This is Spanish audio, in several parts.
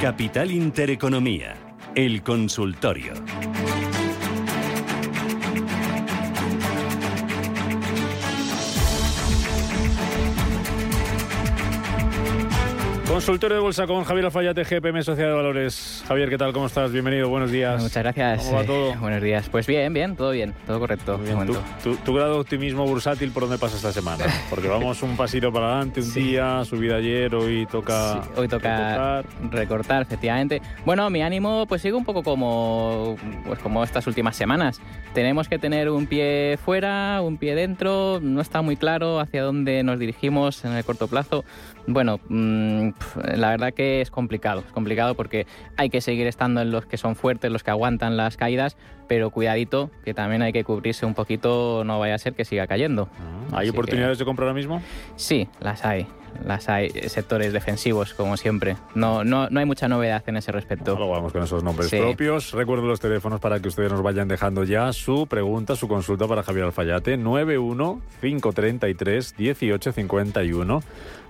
Capital Intereconomía, el consultorio. Consultorio de Bolsa con Javier Alfayate, GPM Sociedad de Valores. Javier, ¿qué tal? ¿Cómo estás? Bienvenido, buenos días. Muchas gracias. ¿Cómo va todo? Eh, buenos días. Pues bien, bien, todo bien, todo correcto. de ¿Tu, momento. tu- tu grado de optimismo bursátil por dónde pasa esta semana? Porque vamos un pasito para adelante, un Sí. día, subida ayer, hoy toca... Sí, hoy toca recortar. recortar, efectivamente. Bueno, mi ánimo pues sigue un poco como, pues, como estas últimas semanas. Tenemos que tener un pie fuera, un pie dentro. No está muy claro hacia dónde nos dirigimos en el corto plazo. Bueno, mm, la verdad que es complicado. Es complicado porque hay que seguir estando en los que son fuertes, los que aguantan las caídas, pero cuidadito, que también hay que cubrirse un poquito, no vaya a ser que siga cayendo. Ah, ¿Hay Así oportunidades de compra ahora mismo? Sí, las hay. Las hay. Sectores defensivos, como siempre. No, no, no hay mucha novedad en ese respecto. Luego vamos con esos nombres Sí. propios. Recuerdo los teléfonos para que ustedes nos vayan dejando ya su pregunta, su consulta para Javier Alfayate. 91 533 1851.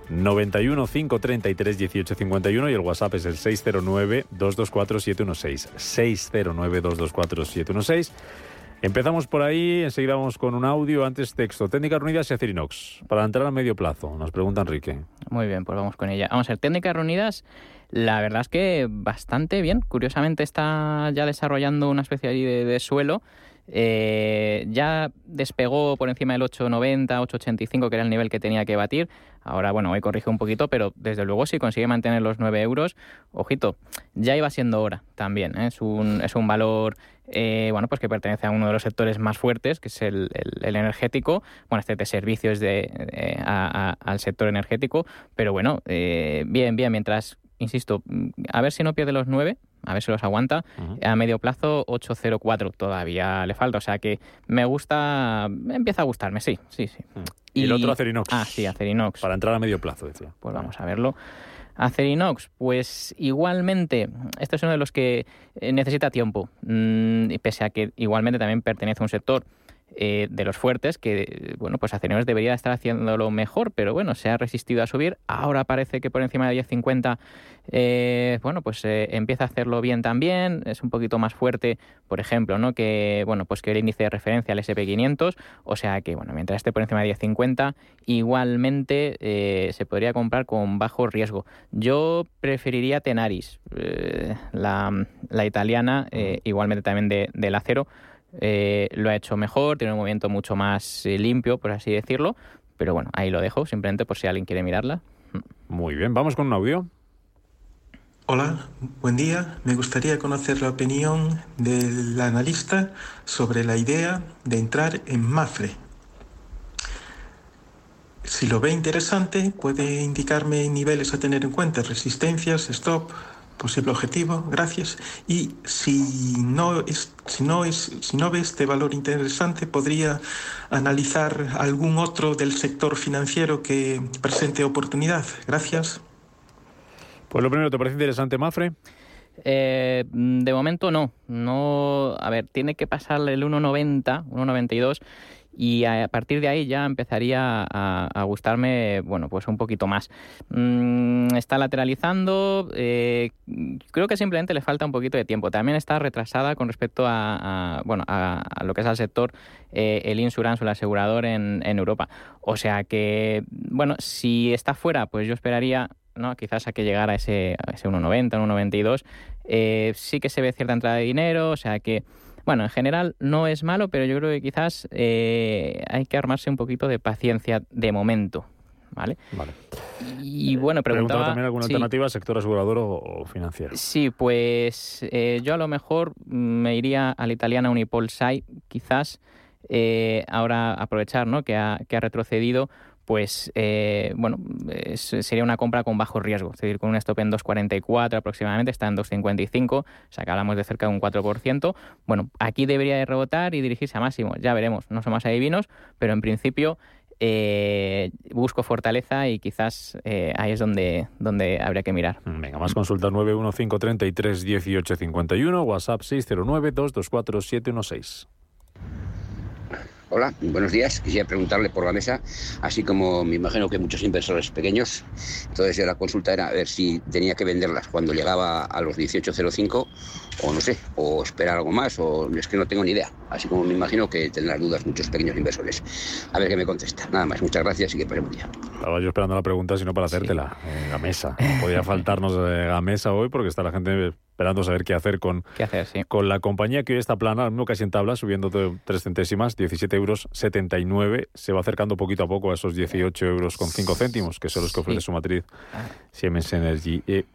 91 533 1851 y el WhatsApp es el 609 224 716. 609 224 716. Empezamos por ahí, enseguida vamos con un audio, antes texto. Técnicas reunidas y Acerinox. Para entrar a medio plazo, nos pregunta Enrique. Muy bien, pues vamos con ella. Vamos a ver, técnicas reunidas, la verdad es que bastante bien. Curiosamente está ya desarrollando una especie de, de suelo. Eh, ya despegó por encima del 8,90, 8,85, que era el nivel que tenía que batir. Ahora, bueno, hoy corrige un poquito, pero desde luego si consigue mantener los 9 euros, ojito, ya iba siendo hora también. ¿eh? Es, un, es un valor eh, bueno, pues que pertenece a uno de los sectores más fuertes, que es el, energético. Bueno, este de servicios de, eh, al sector energético, pero bueno, eh, bien, bien, mientras, insisto, a ver si no pierde los 9, a ver si los aguanta. A medio plazo, 8.04 todavía le falta, o sea que me gusta, empieza a gustarme, sí, sí, sí. Y, el otro Acerinox. Ah, sí, Acerinox. Para entrar a medio plazo, decía. Pues vamos a verlo. Acerinox, pues igualmente, este es uno de los que eh, necesita tiempo, mm, y pese a que igualmente también pertenece a un sector eh, de los fuertes, que eh, bueno, pues Acerinox debería estar haciéndolo mejor, pero bueno, se ha resistido a subir. Ahora parece que por encima de 10.50, eh, bueno, pues eh, empieza a hacerlo bien también, es un poquito más fuerte, por ejemplo, ¿no? Que bueno, pues que el índice de referencia al SP500, o sea que bueno, mientras esté por encima de 10.50, igualmente eh, se podría comprar con bajo riesgo. Yo preferiría Tenaris, la, la italiana, igualmente también de, del acero. Eh, lo ha hecho mejor, tiene un movimiento mucho más eh, limpio, por así decirlo. Pero bueno, ahí lo dejo, simplemente por si alguien quiere mirarla. Muy bien, vamos con un audio. Hola, buen día. Me gustaría conocer la opinión del analista sobre la idea de entrar en Mafre. Si lo ve interesante, puede indicarme niveles a tener en cuenta, resistencias, stop, posible objetivo, gracias. Y si no es, si no es, si no ve este valor interesante, podría analizar algún otro del sector financiero que presente oportunidad. Gracias. Pues lo primero, ¿te parece interesante, Mafre? Eh, de momento no. no. A ver, tiene que pasarle el 1.90, 1.92 y a partir de ahí ya empezaría a, gustarme, bueno, pues un poquito más. Mm, está lateralizando, eh, creo que simplemente le falta un poquito de tiempo. También está retrasada con respecto a, bueno, a, lo que es al sector eh, el insurance o el asegurador en, Europa. O sea que, bueno, si está fuera, pues yo esperaría ¿no? quizás a que llegara ese, ese 1,90, 1,92. Eh, sí que se ve cierta entrada de dinero, o sea que, bueno, en general no es malo, pero yo creo que quizás eh, hay que armarse un poquito de paciencia de momento. ¿Vale? Vale. Y bueno, Preguntaba preguntaba... también alguna sí. alternativa, sector asegurador o, financiero. Sí, pues eh, yo a lo mejor me iría a la italiana Unipol Sai, quizás eh, ahora aprovechar ¿no? que, ha, que ha retrocedido, pues eh, bueno, sería una compra con bajo riesgo, es decir, con un stop en 2,44 aproximadamente, está en 2,55, o sea que hablamos de cerca de un 4%. Bueno, aquí debería de rebotar y dirigirse a máximo, ya veremos, no somos adivinos, pero en principio eh, busco fortaleza y quizás eh, ahí es donde, donde habría que mirar. Venga, más consultas 91533 1851, WhatsApp 609 224 716. Hola, buenos días. Quisiera preguntarle por la mesa, así como me imagino que muchos inversores pequeños. Entonces la consulta era a ver si tenía que venderlas cuando llegaba a los 18.05 o no sé, o esperar algo más, o es que no tengo ni idea. Así como me imagino que tendrán dudas muchos pequeños inversores. A ver qué me contesta. Nada más, muchas gracias y que pasen buen día. Estaba yo esperando la pregunta, sino para hacértela. Sí. Gamesa. No podía faltarnos a mesa hoy porque está la gente esperando saber qué hacer con, ¿Qué hacer, sí. con la compañía que hoy está plana, al mismo casi en tabla, subiendo tres centésimas, 17 euros 79. Se va acercando poquito a poco a esos 18 euros con 5 céntimos, que son los que ofrece sí. su matriz Siemens Energy. Eh,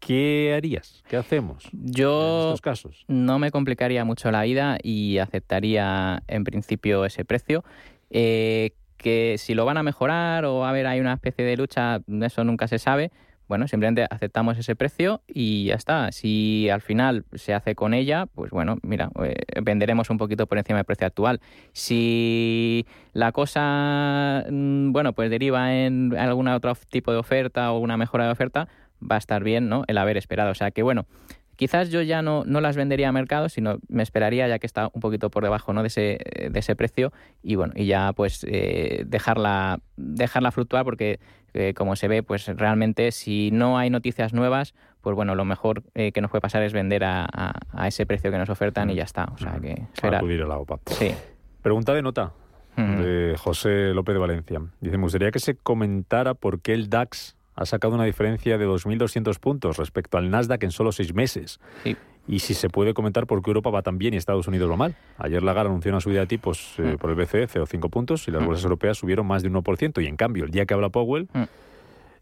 ¿Qué harías? ¿Qué hacemos Yo en estos casos? no me complicaría mucho la vida y aceptaría en principio ese precio. Eh, que si lo van a mejorar o a ver hay una especie de lucha, eso nunca se sabe. Bueno, simplemente aceptamos ese precio y ya está. Si al final se hace con ella, pues bueno, mira, eh, venderemos un poquito por encima del precio actual. Si la cosa, mm, bueno, pues deriva en algún otro tipo de oferta o una mejora de oferta, va a estar bien, ¿no? El haber esperado. O sea que bueno, quizás yo ya no, no las vendería a mercado, sino me esperaría ya que está un poquito por debajo ¿no? de, ese, de ese precio y bueno, y ya pues eh, dejarla, dejarla fluctuar porque eh, como se ve, pues realmente si no hay noticias nuevas, pues bueno, lo mejor eh, que nos puede pasar es vender a, a, a, ese precio que nos ofertan y ya está. O sea que Para acudir a la OPA. Sí. Pregunta de nota. De José López de Valencia. Dice, me gustaría que se comentara por qué el DAX ha sacado una diferencia de 2.200 puntos respecto al Nasdaq en solo seis meses. Sí. Y si se puede comentar por qué Europa va tan bien y Estados Unidos va mal. Ayer Lagarde anunció una subida de tipos eh, mm. por el BCE, 0,5 puntos, y las mm. bolsas europeas subieron más de un 1%. Y en cambio, el día que habla Powell, mm.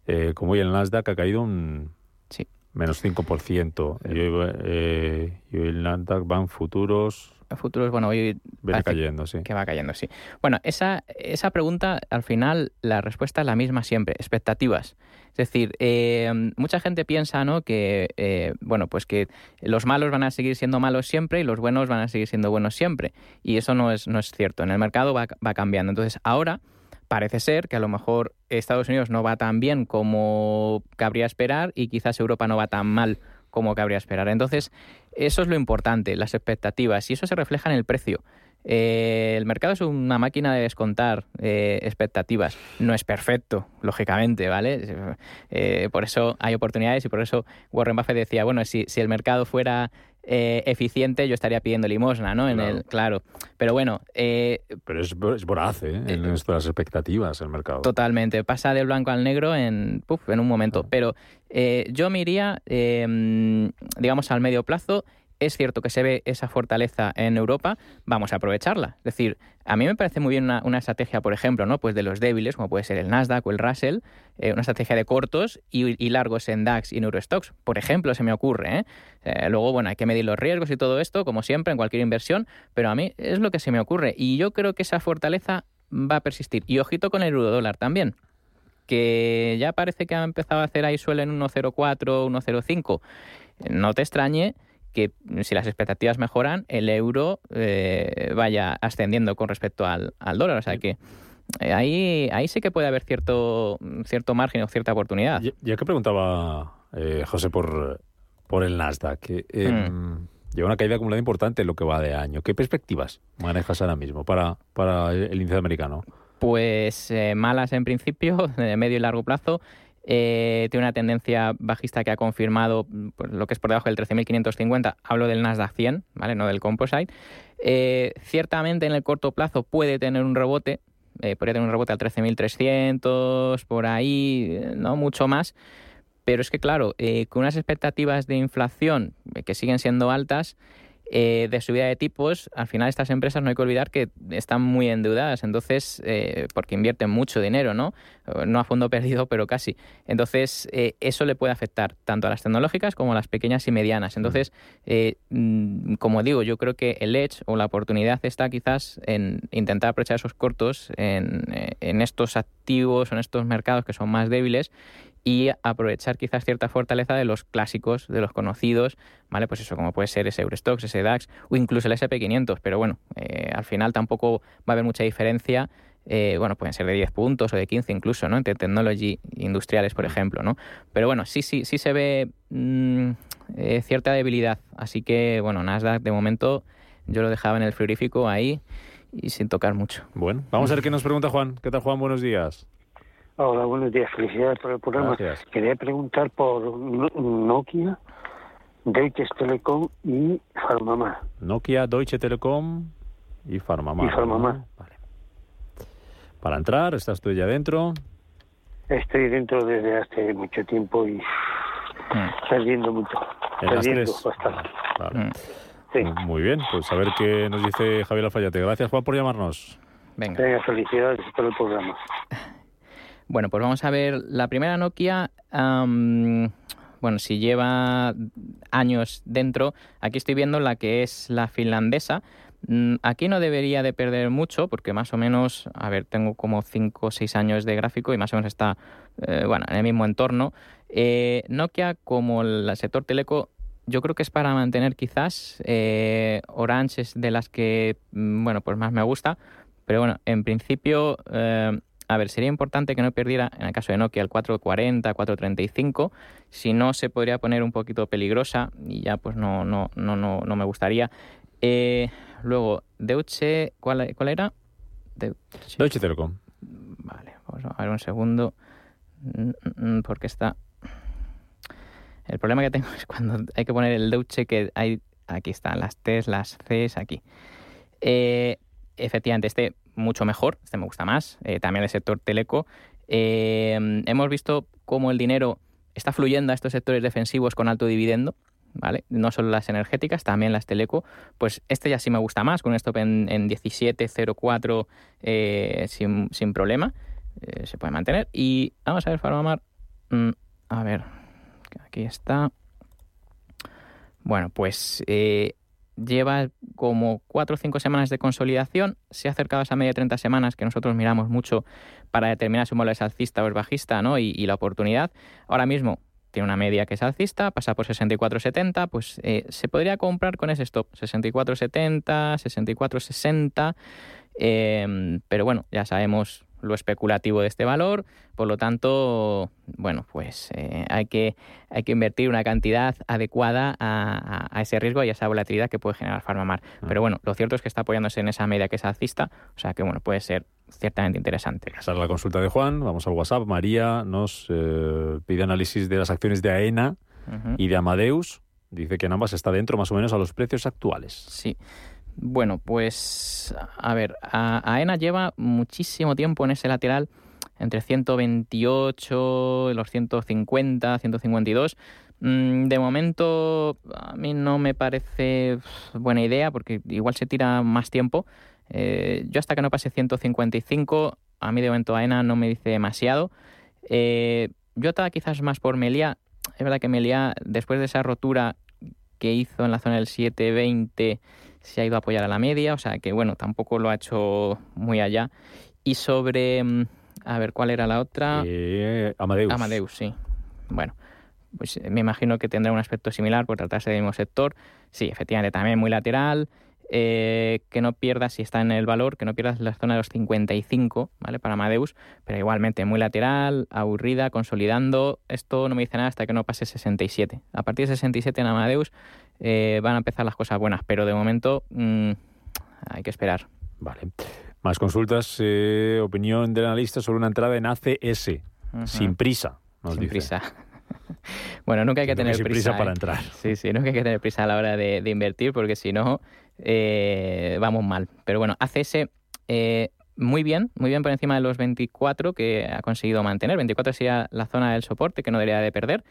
eh, como hoy el Nasdaq ha caído un sí. menos 5%. Y hoy, eh, y hoy el Nasdaq van futuros futuros, bueno, hoy viene cayendo, sí. Que va cayendo, sí. Bueno, esa, esa pregunta, al final, la respuesta es la misma siempre, expectativas. Es decir, eh, mucha gente piensa, ¿no? Que, eh, bueno, pues que los malos van a seguir siendo malos siempre y los buenos van a seguir siendo buenos siempre. Y eso no es, no es cierto. En el mercado va, va cambiando. Entonces, ahora parece ser que a lo mejor Estados Unidos no va tan bien como cabría esperar y quizás Europa no va tan mal como cabría esperar. Entonces, eso es lo importante, las expectativas, y eso se refleja en el precio. Eh, el mercado es una máquina de descontar eh, expectativas. No es perfecto, lógicamente, ¿vale? Eh, por eso hay oportunidades y por eso Warren Buffett decía, bueno, si, si el mercado fuera eficiente, yo estaría pidiendo limosna, ¿no? En Claro. el, claro. Pero bueno, Pero es, es voraz, ¿eh? En nuestras expectativas el mercado. Totalmente, pasa del blanco al negro en, puf, en un momento. Pero yo me iría, eh, digamos, al medio plazo. Es cierto que se ve esa fortaleza en Europa, vamos a aprovecharla. Es decir, a mí me parece muy bien una, estrategia, por ejemplo, ¿no? pues de los débiles, como puede ser el Nasdaq o el Russell, eh, una estrategia de cortos y, y, largos en DAX y en Eurostox. Por ejemplo, se me ocurre. ¿eh? Eh, luego, bueno, hay que medir los riesgos y todo esto, como siempre, en cualquier inversión, pero a mí es lo que se me ocurre. Y yo creo que esa fortaleza va a persistir. Y ojito con el euro dólar también que ya parece que ha empezado a hacer ahí suelo en 1.04, 1.05. No te extrañe que si las expectativas mejoran, el euro eh, vaya ascendiendo con respecto al, al dólar. O sea que eh, ahí, ahí sí que puede haber cierto, cierto margen o cierta oportunidad. Ya, ya que preguntaba eh, José por, por el Nasdaq, eh, mm. lleva una caída acumulada importante en lo que va de año. ¿Qué perspectivas manejas ahora mismo para, para el índice americano? Pues malas en principio, de medio y largo plazo. Eh, tiene una tendencia bajista que ha confirmado pues, lo que es por debajo del 13.550. Hablo del Nasdaq 100, ¿vale? no del Composite. Eh, ciertamente en el corto plazo puede tener un rebote, eh, podría tener un rebote al 13.300, por ahí, no mucho más. Pero es que, claro, eh, con unas expectativas de inflación que siguen siendo altas, eh, de subida de tipos, al final estas empresas no hay que olvidar que están muy endeudadas, entonces, eh, porque invierten mucho dinero, ¿no? No a fondo perdido, pero casi. Entonces, eh, eso le puede afectar tanto a las tecnológicas como a las pequeñas y medianas. Entonces, mm, como digo, yo creo que el edge o la oportunidad está quizás en intentar aprovechar esos cortos en, en estos activos o en estos mercados que son más débiles y aprovechar quizás cierta fortaleza de los clásicos, de los conocidos, ¿vale? Pues eso, como puede ser ese Eurostox, ese DAX o incluso el SP500, pero bueno, eh, al final tampoco va a haber mucha diferencia. Eh, bueno, pueden ser de 10 puntos o de 15 incluso, ¿no? Entre technology industriales, por ejemplo, ¿no? Pero bueno, sí, sí, sí se ve mmm, eh, cierta debilidad. Así que, bueno, Nasdaq de momento yo lo dejaba en el frigorífico ahí y sin tocar mucho. Bueno, vamos a ver qué nos pregunta Juan. ¿Qué tal, Juan? Buenos días. Hola, buenos días. Felicidades por el programa. Gracias. Quería preguntar por No- Nokia, Deutsche Telekom y Farmamar. Nokia, Deutsche Telekom y Farmamar. Y Farmamar. ¿no? Vale. Para entrar, estás tú ya dentro. Estoy dentro desde hace mucho tiempo y perdiendo mucho. Perdiendo tres. bastante. Vale. Mm. Sí. Muy- Muy bien, pues a ver qué nos dice Javier Alfayate. Gracias, Juan, por llamarnos. Venga. Venga, felicidades por el programa. Bueno, pues vamos a ver la primera Nokia. bueno, si lleva años dentro, aquí estoy viendo la que es la finlandesa. Mm, Aquí no debería de perder mucho porque más o menos, a ver, tengo como 5 o 6 años de gráfico y más o menos está, eh, bueno, en el mismo entorno. Eh, Nokia, como el sector teleco, yo creo que es para mantener quizás. Eh, Orange es de las que, mm, bueno, pues más me gusta. Pero bueno, en principio, a ver, sería importante que no perdiera, en el caso de Nokia, el 440, 435. Si no, se podría poner un poquito peligrosa y ya pues no, no, no, no, no me gustaría. Eh, luego, Deutsche, ¿cuál, cuál era? Deutsche. Deutsche Telekom. Vale, vamos a ver un segundo. Mm, mm, Porque está. El problema que tengo es cuando hay que poner el Deutsche que hay. Aquí están las T's, las C's, aquí. Eh, efectivamente, este mucho mejor, este me gusta más. eh, también el sector teleco. Eh, hemos visto cómo el dinero está fluyendo a estos sectores defensivos con alto dividendo. ¿Vale? No solo las energéticas, también las teleco. Pues este ya sí me gusta más, con un stop en, en 17.04 eh, sin, sin problema. Eh, se puede mantener. Y vamos a ver, Farmamar. Mm, a ver, aquí está. Bueno, pues lleva como 4 o 5 semanas de consolidación. Se ha acercado a esa media de 30 semanas que nosotros miramos mucho para determinar si un valor es alcista o es bajista ¿no? y, y la oportunidad. Ahora mismo tiene una media que es alcista, pasa por 64.70, pues eh, se podría comprar con ese stop, 64.70, 64.60, eh, pero bueno, ya sabemos lo especulativo de este valor, por lo tanto, bueno, pues eh, hay, que, hay que invertir una cantidad adecuada a, a- a ese riesgo y a esa volatilidad que puede generar Farmamar. Pero bueno, lo cierto es que está apoyándose en esa media que es alcista, o sea que bueno, puede ser ciertamente interesante. Esa es la consulta de Juan. Vamos al WhatsApp. María nos eh, pide análisis de las acciones de AENA y de Amadeus. Dice que en ambas está dentro más o menos a los precios actuales. Sí. Bueno, pues a ver, AENA lleva muchísimo tiempo en ese lateral entre 128 y los 150, 152. Mm, De momento a mí no me parece buena idea porque igual se tira más tiempo. Eh, yo hasta que no pase 155, a mí de momento AENA no me dice demasiado. Eh, yo estaba quizás más por Melia. Es verdad que Melia, después de esa rotura que hizo en la zona del 720, se ha ido a apoyar a la media, o sea que bueno, tampoco lo ha hecho muy allá. Y sobre, mm, a ver, ¿cuál era la otra? Eh, Amadeus. Amadeus, sí. Bueno, pues eh, me imagino que tendrá un aspecto similar por tratarse del mismo sector. Sí, efectivamente, también muy lateral. eh, que no pierdas, si está en el valor, que no pierdas la zona de los 55, ¿vale? Para Amadeus, pero igualmente muy lateral, aburrida, consolidando. Esto no me dice nada hasta que no pase 67. A partir de 67 en Amadeus eh, van a empezar las cosas buenas, pero de momento mm, hay que esperar. Vale. Más consultas. eh, opinión del analista sobre una entrada en ACS. Ujú. Sin prisa. Nos Sin dice. prisa. bueno, nunca hay que Nunca tener sin prisa. prisa para ¿eh? entrar. Sí, sí, nunca hay que tener prisa a la hora de, de invertir porque si no, eh, vamos mal. Pero bueno, ACS eh, muy bien, muy bien por encima de los 24 que ha conseguido mantener. 24 sería la zona del soporte que no debería de perder.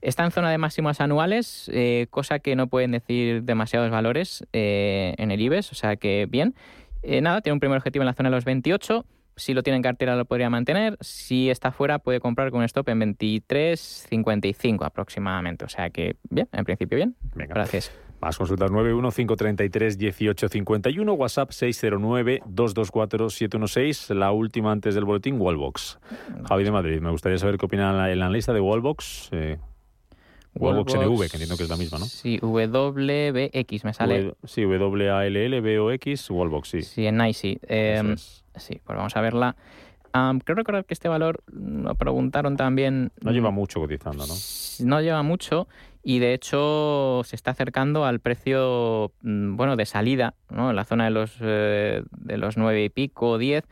Está en zona de máximos anuales, eh, cosa que no pueden decir demasiados valores eh, en el IBEX, o sea que bien. Eh, nada, tiene un primer objetivo en la zona de los 28. Si lo tiene en cartera lo podría mantener. Si está fuera puede comprar con un stop en 23.55 aproximadamente. O sea que bien, en principio bien. Venga. Gracias. Más consultas 915331851, WhatsApp 609-224-716, la última antes del boletín, Wallbox. Javi de Madrid, me gustaría saber qué opina el analista de Wallbox. Eh, Wallbox NV, que entiendo que es la misma, ¿no? Sí, WBX me sale. W- sí, W-A-L-L-B-O-X, Wallbox, sí. Sí, en NICE. Eh, es. sí, pues vamos a verla. Am, creo recordar que este valor lo preguntaron también. No lleva mucho cotizando, ¿no? No lleva mucho y de hecho se está acercando al precio mm, bueno de salida, ¿no? en la zona de los, eh, de los 9 y pico, 10.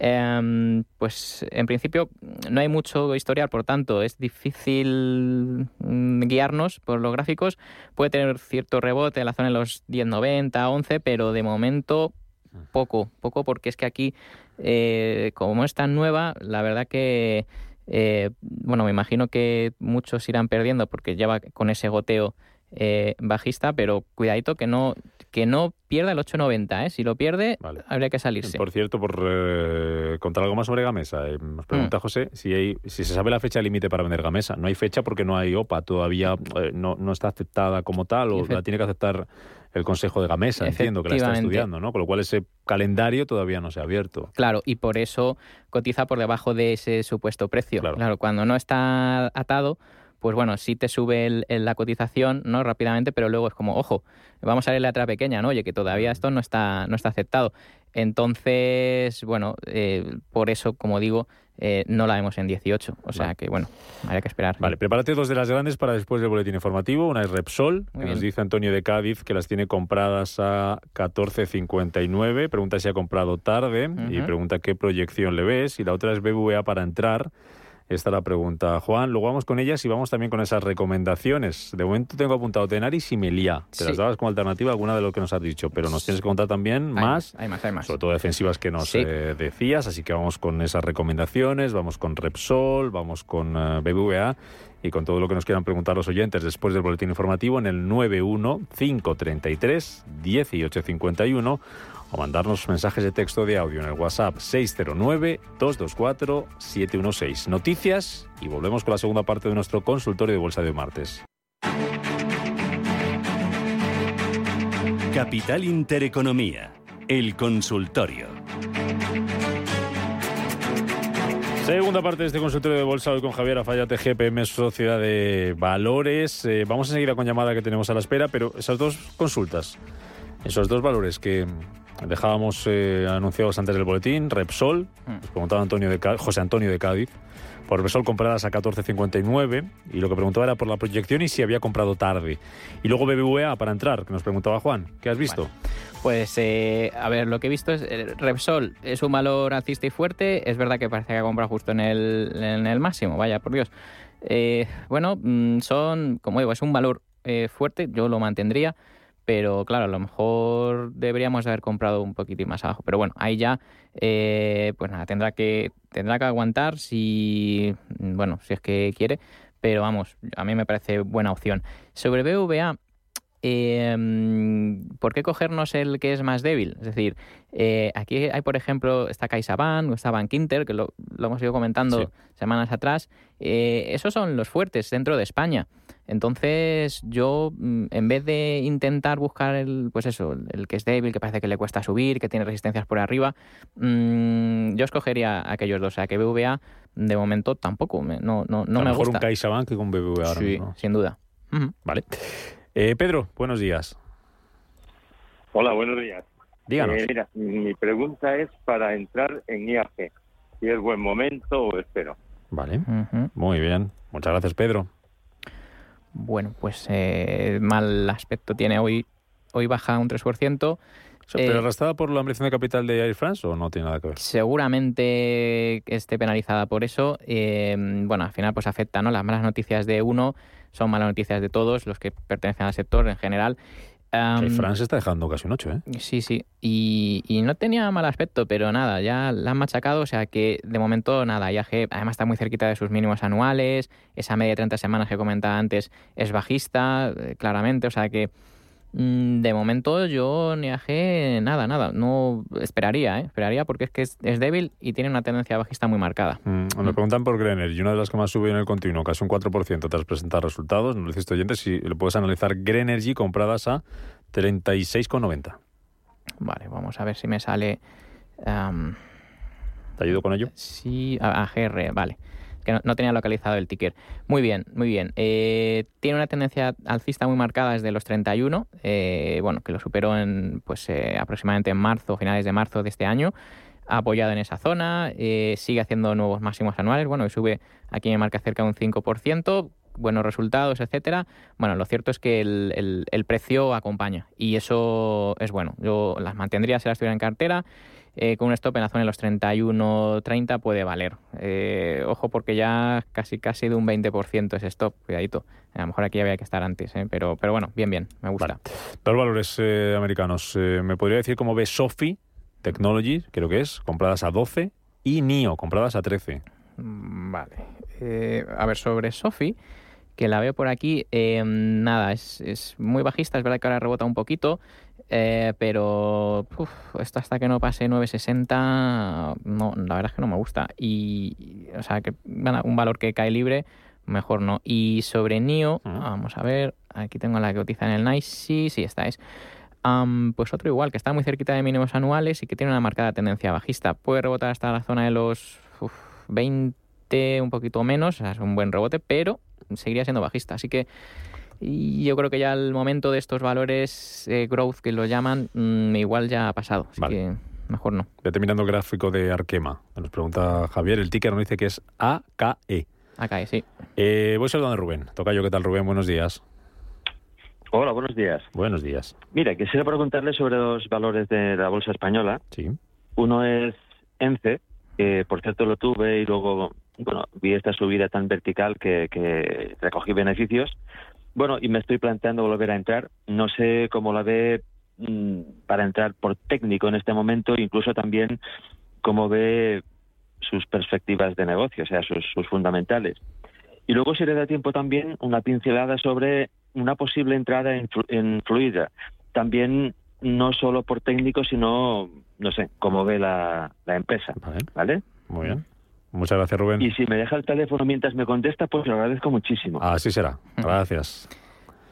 Em, pues en principio no hay mucho historial, por tanto es difícil mm, guiarnos por los gráficos. Puede tener cierto rebote en la zona de los 10.90, 11, pero de momento poco, poco porque es que aquí, eh, como es tan nueva, la verdad que, eh, bueno, me imagino que muchos irán perdiendo porque lleva con ese goteo eh, bajista, pero cuidadito que no que no pierda el 8.90, ¿eh? Si lo pierde, habría que salirse. Por cierto, por eh, contar algo más sobre Gamesa, eh, nos pregunta mm. José si, hay, si se sabe la fecha límite para vender Gamesa. No hay fecha porque no hay OPA, todavía no, no está aceptada como tal o la tiene que aceptar el Consejo de Gamesa, entiendo que la está estudiando, ¿no? Con lo cual ese calendario todavía no se ha abierto. Claro, y por eso cotiza por debajo de ese supuesto precio. claro cuando no está atado pues bueno, sí te sube la cotización, ¿no? Rápidamente, pero luego es como, ojo, vamos a ver la letra pequeña, ¿no? Oye, que todavía esto no está, no está aceptado. Entonces, bueno, eh, por eso, como digo, eh, no la vemos en 18. O sea que, bueno, habría que esperar. Vale, prepárate dos de las grandes para después del boletín informativo. Una es Repsol, que nos dice Antonio de Cádiz que las tiene compradas a 14.59. Pregunta si ha comprado tarde y pregunta qué proyección le ves. Y la otra es BBVA para entrar esta la pregunta, Juan. Luego vamos con ellas y vamos también con esas recomendaciones. De momento tengo apuntado Tenaris y Melia. Te las dabas como alternativa alguna de lo que nos has dicho, pero nos tienes que contar también más, hay más, hay más. sobre todo defensivas que nos eh, decías. Así que vamos con esas recomendaciones, vamos con Repsol, vamos con eh, BBVA y con todo lo que nos quieran preguntar los oyentes después del boletín informativo en el 91 533 1851 o mandarnos mensajes de texto de audio en el WhatsApp 609-224-716. Noticias y volvemos con la segunda parte de nuestro consultorio de Bolsa de martes. Capital Intereconomía, el consultorio. Segunda parte de este consultorio de bolsa hoy con Javier Afayate, GPM Sociedad de Valores. Eh, vamos a seguir con llamada que tenemos a la espera, pero esas dos consultas, esos dos valores que, Dejábamos eh, anunciados antes del boletín, Repsol, mm. nos preguntaba Antonio de José Antonio de Cádiz, por Repsol compradas a 14.59 y lo que preguntaba era por la proyección y si había comprado tarde. Y luego BBVA para entrar, que nos preguntaba Juan, ¿qué has visto? pues eh, a ver, lo que he visto es eh, Repsol es un valor alcista y fuerte, es verdad que parece que ha comprado justo en el, en el máximo, vaya por Dios. Eh, bueno, mm, son, como digo, es un valor fuerte, yo lo mantendría pero claro, a lo mejor deberíamos haber comprado un poquitín más abajo. Pero bueno, ahí ya, eh, pues nada, tendrá que, tendrá que aguantar si, bueno, si es que quiere, pero vamos, a mí me parece buena opción. Sobre BVA, eh, ¿por qué cogernos el que es más débil? Es decir, eh, aquí hay, por ejemplo, está CaixaBank o está Bank Inter, que lo, hemos ido comentando semanas atrás. Eh, esos son los fuertes dentro de España. Entonces, yo, mm, en vez de intentar buscar el, pues eso, el que es débil, que parece que le cuesta subir, que tiene resistencias por arriba, mmm, yo escogería aquellos dos. O sea, que BVA, de momento, tampoco me, no, no, no me mejor gusta. un CaixaBank que con BBVA ahora sí, sin duda. Vale. Eh, Pedro, buenos días. Hola, buenos días. Díganos. Eh, mira, mi pregunta es para entrar en IAG. Si es buen momento o espero. Vale, muy bien. Muchas gracias, Pedro. Bueno, pues eh, mal aspecto tiene hoy. Hoy baja un 3%. ¿Pero eh, arrastrada por la ampliación de capital de Air France o no tiene nada que ver? Seguramente esté penalizada por eso. Eh, bueno, al final pues afecta, ¿no? Las malas noticias de uno son malas noticias de todos, los que pertenecen al sector en general. Air France está dejando casi un 8, ¿eh? Sí, sí. Y, y, no tenía mal aspecto, pero nada, ya la han machacado, o sea que de momento nada, IAG además está muy cerquita de sus mínimos anuales, esa media de 30 semanas que comentaba antes es bajista, eh, claramente, o sea que de momento yo ni IAG nada, nada, no esperaría, ¿eh? esperaría porque es que es, débil y tiene una tendencia bajista muy marcada. Mm, me mm. preguntan por Grener y una de las que más subió en el continuo, casi un 4% tras presentar resultados, no lo hiciste oyente, si lo puedes analizar, Grenergy compradas a 36,90. Vale, vamos a ver si me sale... ¿Te ayudo con ello? Sí, a, GR, vale. Que no, tenía localizado el ticker. Muy bien, muy bien. Eh, tiene una tendencia alcista muy marcada desde los 31, eh, bueno, que lo superó en, pues, eh, aproximadamente en marzo, finales de marzo de este año apoyado en esa zona, sigue haciendo nuevos máximos anuales, bueno, y sube aquí me marca cerca de un 5%, buenos resultados, etcétera. Bueno, lo cierto es que el, el, precio acompaña y eso es bueno. Yo las mantendría si las tuviera en cartera. Eh, con un stop en la zona de los 31-30 puede valer. Eh, ojo porque ya casi casi de un 20% ese stop, cuidadito. A lo mejor aquí había que estar antes, ¿eh? pero, pero bueno, bien, bien, me gusta. Dos valores americanos. ¿Me podría decir cómo ve Sophie Technology, creo que es, compradas a 12, y NIO, compradas a 13? Mm, vale. a ver, sobre Sophie que la veo por aquí, nada, es, es, muy bajista, es verdad que ahora rebota un poquito, eh, pero esto hasta que no pase 960, no, la verdad es que no me gusta. Y, o sea, que un valor que cae libre, mejor no. Y sobre NIO, vamos a ver, aquí tengo la que cotiza en el NICE, sí, sí, esta es. pues otro igual, que está muy cerquita de mínimos anuales y que tiene una marcada tendencia bajista. Puede rebotar hasta la zona de los 20, un poquito menos, o sea, es un buen rebote, pero seguiría siendo bajista. Así que yo creo que ya el momento de estos valores eh, growth que lo llaman, mm, igual ya ha pasado. Así que mejor no. Ya terminando el gráfico de Arkema. Nos pregunta Javier, el ticker nos dice que es AKE. AKE, sí. Eh, voy saludando a Rubén. Toca yo, ¿qué tal Rubén? Buenos días. Hola, buenos días. Buenos días. Mira, quisiera preguntarle sobre los valores de la bolsa española. Sí. Uno es ENCE, que por cierto lo tuve y luego bueno, vi esta subida tan vertical que, que recogí beneficios. Bueno, y me estoy planteando volver a entrar. No sé cómo la ve mm, para entrar por técnico en este momento, incluso también cómo ve sus perspectivas de negocio, o sea, sus, fundamentales. Y luego, si le da tiempo también, una pincelada sobre una posible entrada en, en Fluida. También no solo por técnico, sino, no sé, cómo ve la, la empresa. ¿Vale? Muy bien. Muchas gracias, Rubén. Y si me deja el teléfono mientras me contesta, pues lo agradezco muchísimo. Así será. Gracias.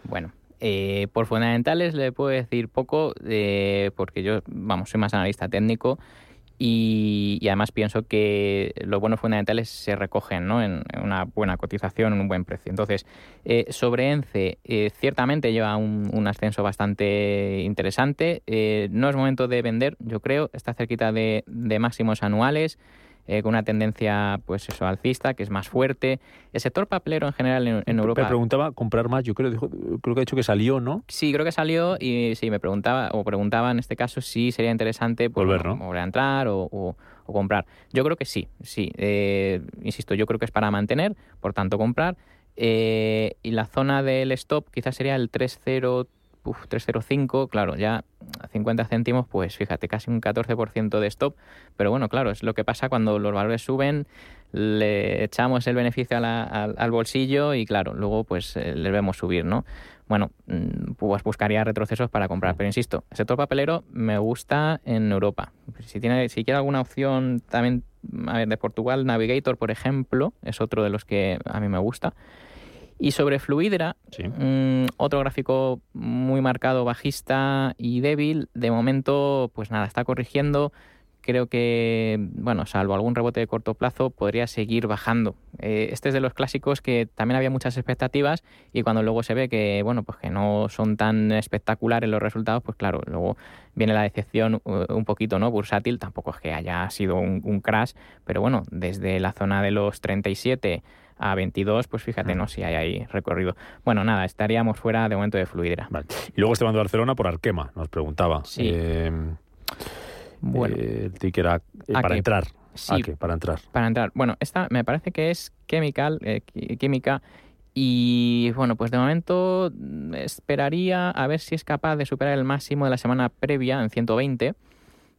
bueno, eh, por fundamentales le puedo decir poco, eh, porque yo, vamos, soy más analista técnico y, además pienso que los buenos fundamentales se recogen ¿no? en, una buena cotización, en un buen precio. Entonces, eh, sobre ENCE, ciertamente lleva un, un, ascenso bastante interesante. no es momento de vender, yo creo, está cerquita de, de máximos anuales. Eh, con una tendencia pues eso alcista, que es más fuerte. El sector papelero en general en, Europa... Me preguntaba comprar más, yo creo, creo que ha dicho que salió, ¿no? Sí, creo que salió y sí, me preguntaba, o preguntaba en este caso si sería interesante pues, volver, ¿no? volver a entrar o, comprar. Yo creo que sí, sí. Eh, insisto, yo creo que es para mantener, por tanto comprar. Eh, y la zona del stop quizás sería el 303 uf, 305, claro, ya a 50 céntimos, pues fíjate, casi un 14% de stop. Pero bueno, claro, es lo que pasa cuando los valores suben, le echamos el beneficio al, bolsillo y claro, luego pues eh, le vemos subir, ¿no? Bueno, mm, pues buscaría retrocesos para comprar. Pero insisto, el sector papelero me gusta en Europa. Si tiene, si quiere alguna opción también, a ver, de Portugal, Navigator, por ejemplo, es otro de los que a mí me gusta. Y sobre Fluidra, mm, otro gráfico muy marcado bajista y débil. De momento, pues nada, está corrigiendo. Creo que, bueno, salvo algún rebote de corto plazo, podría seguir bajando. Eh, este es de los clásicos que también había muchas expectativas y cuando luego se ve que, bueno, pues que no son tan espectaculares los resultados, pues claro, luego viene la decepción un poquito, ¿no? Bursátil, tampoco es que haya sido un, un crash, pero bueno, desde la zona de los 37 a 22, pues fíjate, no si hay ahí recorrido. Bueno, nada, estaríamos fuera de momento de fluidera. Y luego Esteban de Barcelona por Arquema, nos preguntaba. Sí. Eh, bueno. Eh, el ticket era eh, para entrar. Sí, para entrar. Para entrar. Bueno, esta me parece que es chemical, química. Y bueno, pues de momento mm, esperaría a ver si es capaz de superar el máximo de la semana previa en 120.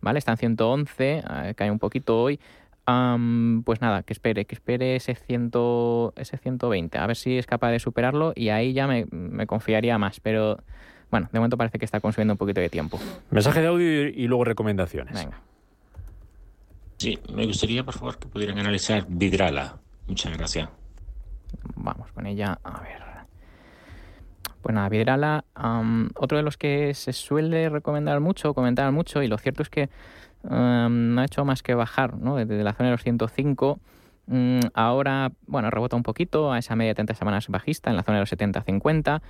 ¿Vale? Está en 111, cae un poquito hoy pues nada, que espere, que espere ese, ciento, ese 120, a ver si es capaz de superarlo y ahí ya me, confiaría más, pero bueno, de momento parece que está consumiendo un poquito de tiempo. Mensaje de audio y luego recomendaciones. Venga. Sí, me gustaría por favor que pudieran analizar Vidrala. Muchas gracias. Vamos con ella, a ver. Pues nada, Vidrala, otro de los que se suele recomendar mucho, comentar mucho, y lo cierto es que no ha hecho más que bajar ¿no? desde la zona de los 105. Mm, ahora, bueno, rebota un poquito a esa media de 30 semanas bajista en la zona de los 70-50.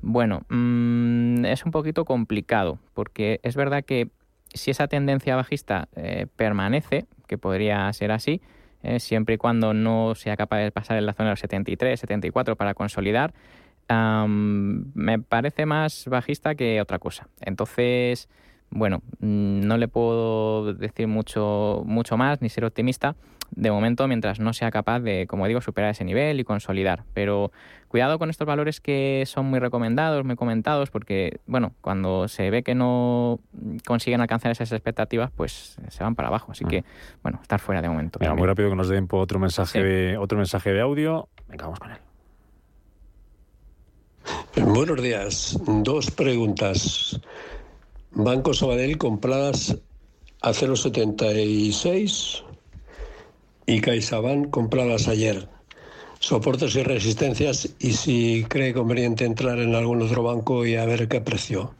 Bueno, mm, es un poquito complicado porque es verdad que si esa tendencia bajista eh, permanece, que podría ser así, eh, siempre y cuando no sea capaz de pasar en la zona de los 73, 74 para consolidar, me parece más bajista que otra cosa. Entonces, bueno, mm, no le puedo decir mucho, mucho más ni ser optimista de momento mientras no sea capaz de, como digo, superar ese nivel y consolidar. Pero cuidado con estos valores que son muy recomendados, muy comentados, porque, bueno, cuando se ve que no consiguen alcanzar esas expectativas, pues se van para abajo. Así que, bueno, estar fuera de momento. Mira, muy rápido que nos den otro mensaje, de, otro mensaje de audio. Venga, vamos con él. Buenos días. Dos preguntas. Banco Sabadell compradas a 0,76 y CaixaBank compradas ayer. Soportes y resistencias y si cree conveniente entrar en algún otro banco y a ver qué precio.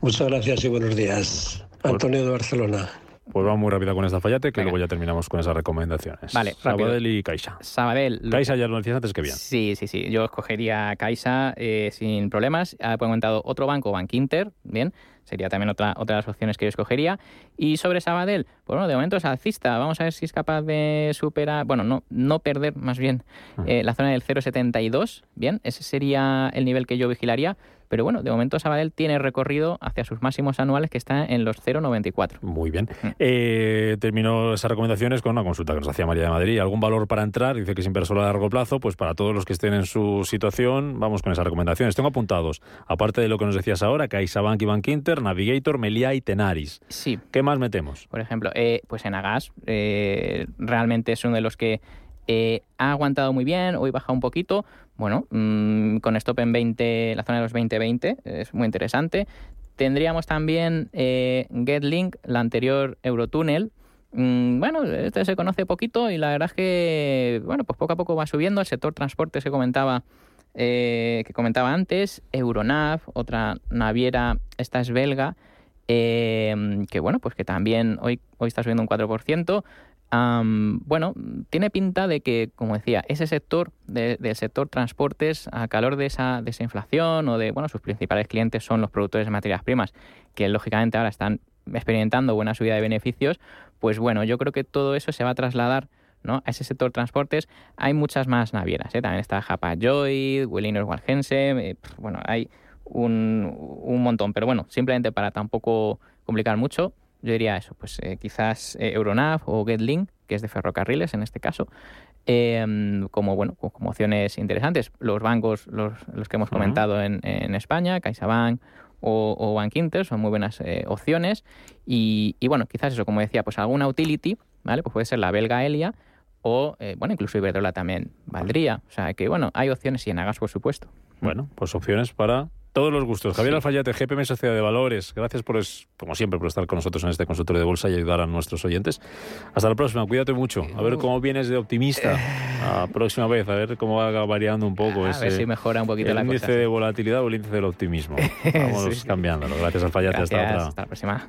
Muchas gracias y buenos días. Pues Antonio de Barcelona. Pues vamos muy rápido con esta fallate, que luego ya terminamos con esas recomendaciones. Vale, Sabadell y Caixa. Sabadell. Caixa ya lo decías antes que bien. Sí, sí, sí. Yo escogería Caixa eh, sin problemas. Ha comentado otro banco, Bank Inter, bien. Sería también otra, otra de las opciones que yo escogería. Y sobre Sabadell, pues bueno, de momento es alcista. Vamos a ver si es capaz de superar, bueno, no, no perder más bien eh, la zona del 0,72. Bien, ese sería el nivel que yo vigilaría. Pero bueno, de momento Sabadell tiene recorrido hacia sus máximos anuales que está en los 0,94. Muy bien. Eh, termino esas recomendaciones con una consulta que nos hacía María de Madrid. ¿Algún valor para entrar? Dice que es inversor a largo plazo. Pues para todos los que estén en su situación, vamos con esas recomendaciones. Tengo apuntados, aparte de lo que nos decías ahora, CaixaBank y Bank Inter, Navigator, Melia y Tenaris. Sí. ¿Qué más metemos? Por ejemplo, eh, pues en Agas eh, realmente es uno de los que eh, ha aguantado muy bien, hoy baja un poquito. Bueno, mm, con stop en 20, la zona de los 20-20, es muy interesante. Tendríamos también eh, GetLink, la anterior Eurotunnel. Mm, bueno, este se conoce poquito y la verdad es que, bueno, pues poco a poco va subiendo. El sector transporte se comentaba, eh, que comentaba antes. Euronav, otra naviera, esta es belga. que bueno, pues que también hoy, hoy está subiendo un 4% bueno, tiene pinta de que, como decía, ese sector del sector transportes, a calor de esa, de esa inflación o de, bueno, sus principales clientes son los productores de materias primas, que lógicamente ahora están experimentando buena subida de beneficios, pues bueno, yo creo que todo eso se va a trasladar ¿no? a ese sector transportes. Hay muchas más navieras, ¿eh? también está Joy, Williners Walgense, eh, bueno, hay un montón, pero bueno, simplemente para tampoco complicar mucho, yo diría eso, pues eh, quizás eh, Euronav o GetLink, que es de ferrocarriles en este caso, em, como bueno como opciones interesantes. Los bancos, los, los que hemos comentado en, en, España, CaixaBank o, o Bank Inter, son muy buenas eh, opciones. Y, y, bueno, quizás eso, como decía, pues alguna utility, ¿vale? Pues puede ser la belga Elia o, bueno, incluso Iberdrola también valdría. O sea que, bueno, hay opciones y en Agas, por supuesto. Bueno, pues opciones para todos los gustos. Javier Alfayate, GPM Sociedad de Valores. Gracias por, como siempre, por estar con nosotros en este consultorio de bolsa y ayudar a nuestros oyentes. Hasta la próxima. Cuídate mucho. A ver cómo vienes de optimista la próxima vez. A ver cómo va variando un poco a ese. ver si mejora un poquito el índice de volatilidad o el índice del optimismo. Vamos cambiándolo. Gracias, Alfayate. Hasta otra. Hasta la próxima.